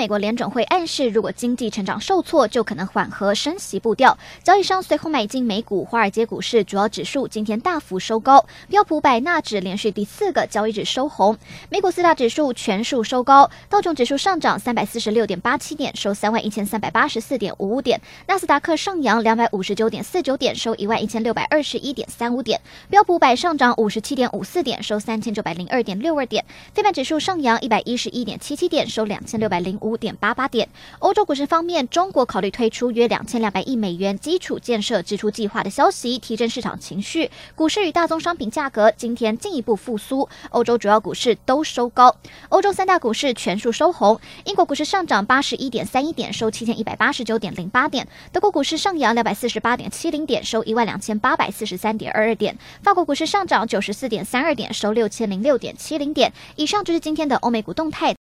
美国联准会暗示，如果经济成长受挫，就可能缓和升息步调。交易商随后买进美股，华尔街股市主要指数今天大幅收高，标普百纳指连续第四个交易日收红。美股四大指数全数收高，道琼指数上涨三百四十六点八七点，收三万一千三百八十四点五五点；纳斯达克上扬两百五十九点四九点，收一万一千六百二十一点三五点；标普百上涨五十七点五四点，收三千九百零二点六二点；非半指数上扬一百一十一点七七点，收两千六百零五五点八八点。欧洲股市方面，中国考虑推出约两千两百亿美元基础建设支出计划的消息，提振市场情绪。股市与大宗商品价格今天进一步复苏，欧洲主要股市都收高。欧洲三大股市全数收红，英国股市上涨八十一点三一点，收七千一百八十九点零八点；德国股市上扬两百四十八点七零点，收一万两千八百四十三点二二点；法国股市上涨九十四点三二点，收六千零六点七零点。以上就是今天的欧美股动态。